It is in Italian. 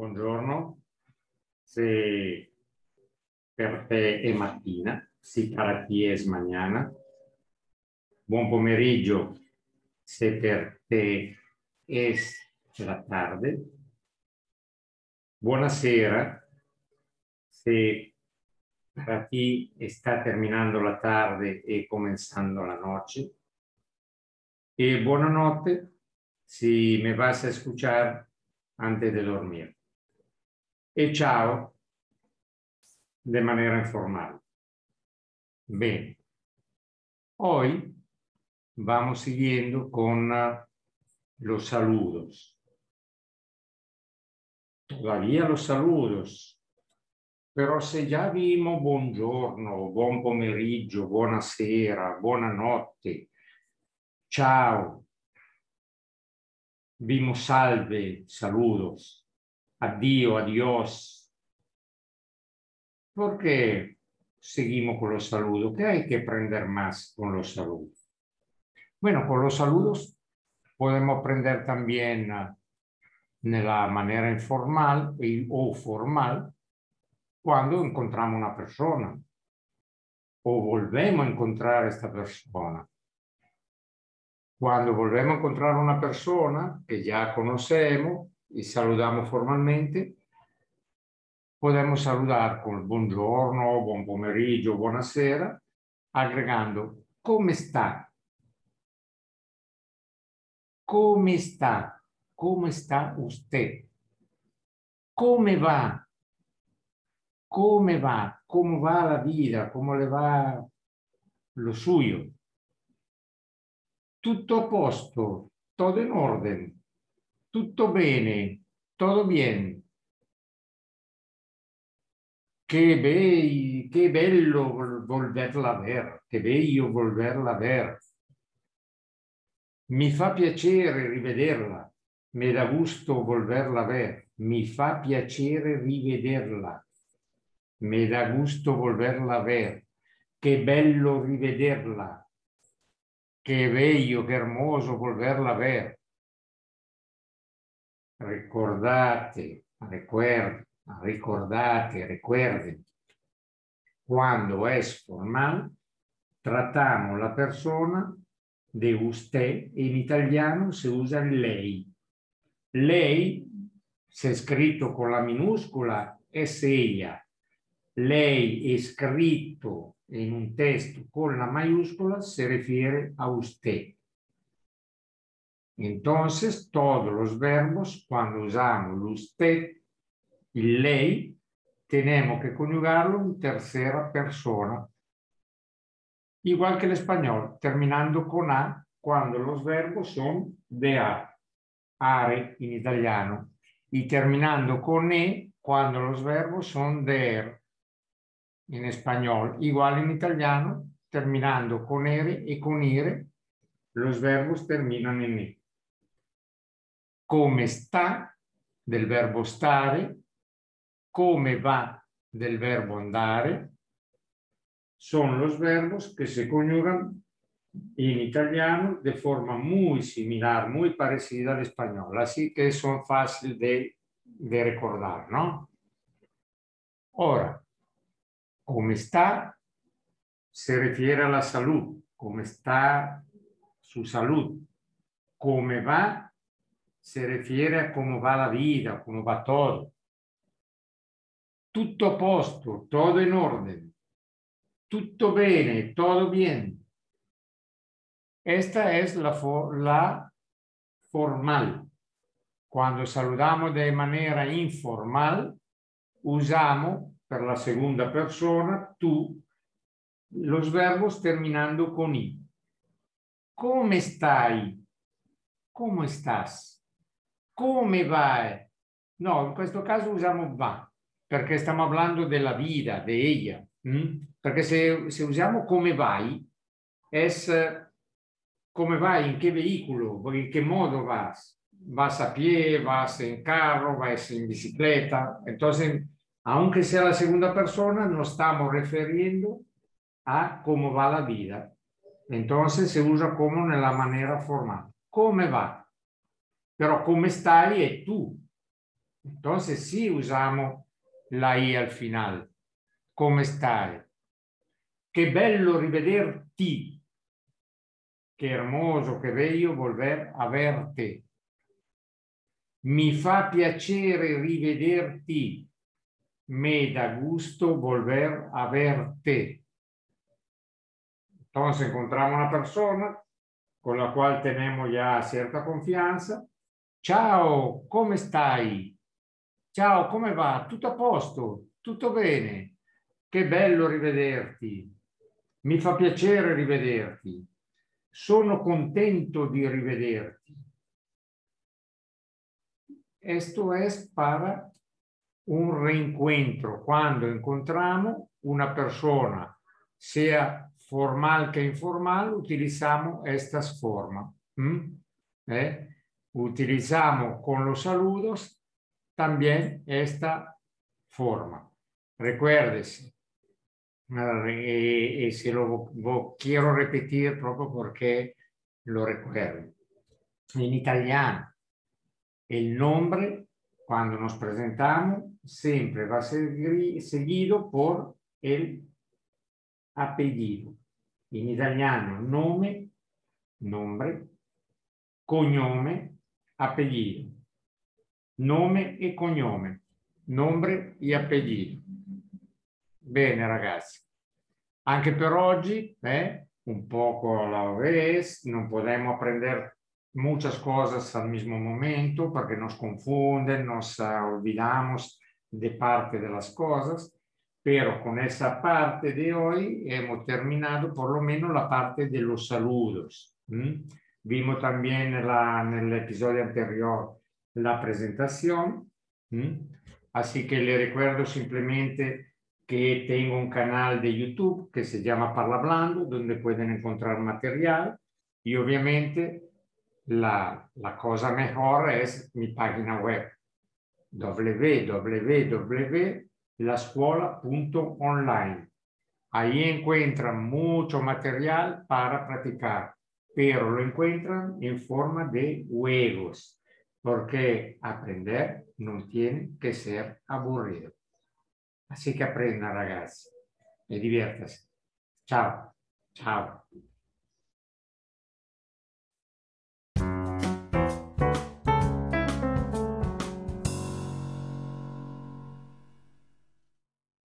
buongiorno. Se per te è mattina, se per te è mañana. Buon pomeriggio se per te è la tarde. Buonasera se per te sta terminando la tarde e comenzando la noche. E buonanotte si me vas a escuchar antes de dormir. E ciao de manera informal. Bien. Hoy vamos siguiendo con los saludos. Todavía los saludos. Però se già vimos buongiorno, buon pomeriggio, buonasera, buonanotte, ciao, vimos salve, saludos, addio, adiós. ¿Por qué seguimos con los saludos? ¿Qué hay que aprender más con los saludos? Bueno, con los saludos podemos aprender también uh, nella maniera informal o formal quando incontriamo una persona o volvemos a incontrare esta persona. Cuando volvemos a encontrar una persona que ya conocemos y saludamos formalmente, podemos saludar con buongiorno, buon pomeriggio, buonasera, agregando come sta? Come sta? Come sta usted? Come va? Come va? Come va la vita? Come le va lo suyo? tutto a posto, todo in orden, tutto bene, todo bien. Che, bei, che bello volverla ver, che bello volverla ver. Mi fa piacere rivederla, mi dà gusto volverla ver, mi fa piacere rivederla, mi dà gusto volverla ver, che bello rivederla, Qué bello, qué hermoso volverla a ver. Ricordate, recuerden, ricordate, recuerden. Cuando es formal, tratamos la persona de usted. En italiano se usa lei. Lei, se escrito con la minúscula, es ella. Lei è scritto en un texto con la mayúscula se refiere a usted. Entonces, todos los verbos, cuando usamos usted y ley, tenemos que conjugarlo en tercera persona. Igual que el español, terminando con A, cuando los verbos son de A, are en italiano, y terminando con E, cuando los verbos son de er, in espagnolo, uguale in italiano, terminando con ere e con ire, los verbos terminano in e. Come sta del verbo stare, come va del verbo andare, son los verbos que se conjugan en italiano de forma muy similar, muy parecida al español, así que son fáciles de, recordar, ¿no? Ahora, come sta se refiere alla salud, come sta su salud. Come va se refiere a come va la vita, come va todo. Tutto a posto, todo in ordine. Tutto bene, todo bien. Esta es la, for la formal. Cuando saludamos de manera informal, usamos per la seconda persona, tu, los verbos terminando con i. Come stai? Come estás? Come vai? No, in questo caso usiamo va, perché stiamo parlando della vita, de ella. ¿Mm? Perché se, se usiamo come vai, es come vai, in che veicolo, in che modo vas. Vas a pie, vas en carro, vas en bicicleta. Entonces, aunque sea la segunda persona, nos estamos refiriendo a cómo va la vida. Entonces se usa como en la manera formal. ¿Cómo va? Pero come stai è tu. Entonces sí usamos la I al final. Come stai? Che bello rivederti. Che hermoso, che bello volver a verte. Mi fa piacere rivederti. Me da gusto volver a verte. Entonces encontramos una persona con la cual tenemos ya cierta confianza. Ciao, come stai? Ciao, come va? Tutto a posto? Tutto bene? Che bello rivederti. Mi fa piacere rivederti. Sono contento di rivederti. Esto es para un reencuentro. Cuando encontramos una persona, sea formal que informal, utilizamos estas formas. ¿Mm? ¿Eh? Utilizamos con los saludos también esta forma. Recuérdese, y, y se lo, quiero repetir proprio porque lo recuerden. En italiano, el nombre, cuando nos presentamos, siempre va a ser seguido por el apellido. In italiano, nome, nombre, cognome, apellido. Nome e cognome, nombre e apellido. Bene ragazzi, anche per oggi, eh, un poco la vez, non podemos aprender muchas cosas al mismo momento porque nos confunden, nos olvidamos de parte de las cosas, pero con esa parte hemos terminado por lo menos la parte de los saludos. Vimos también la, en el episodio anterior la presentación, así que le recuerdo simplemente que tengo un canal de YouTube que se llama Parlablando, donde pueden encontrar material. Y obviamente la, la cosa mejor es mi página web www.lascuola.online. Ahí encuentran mucho material para practicar, pero lo encuentran en forma de juegos, porque aprender no tiene que ser aburrido. Así que aprenda, ragazzi, e diviértase. Ciao, ciao.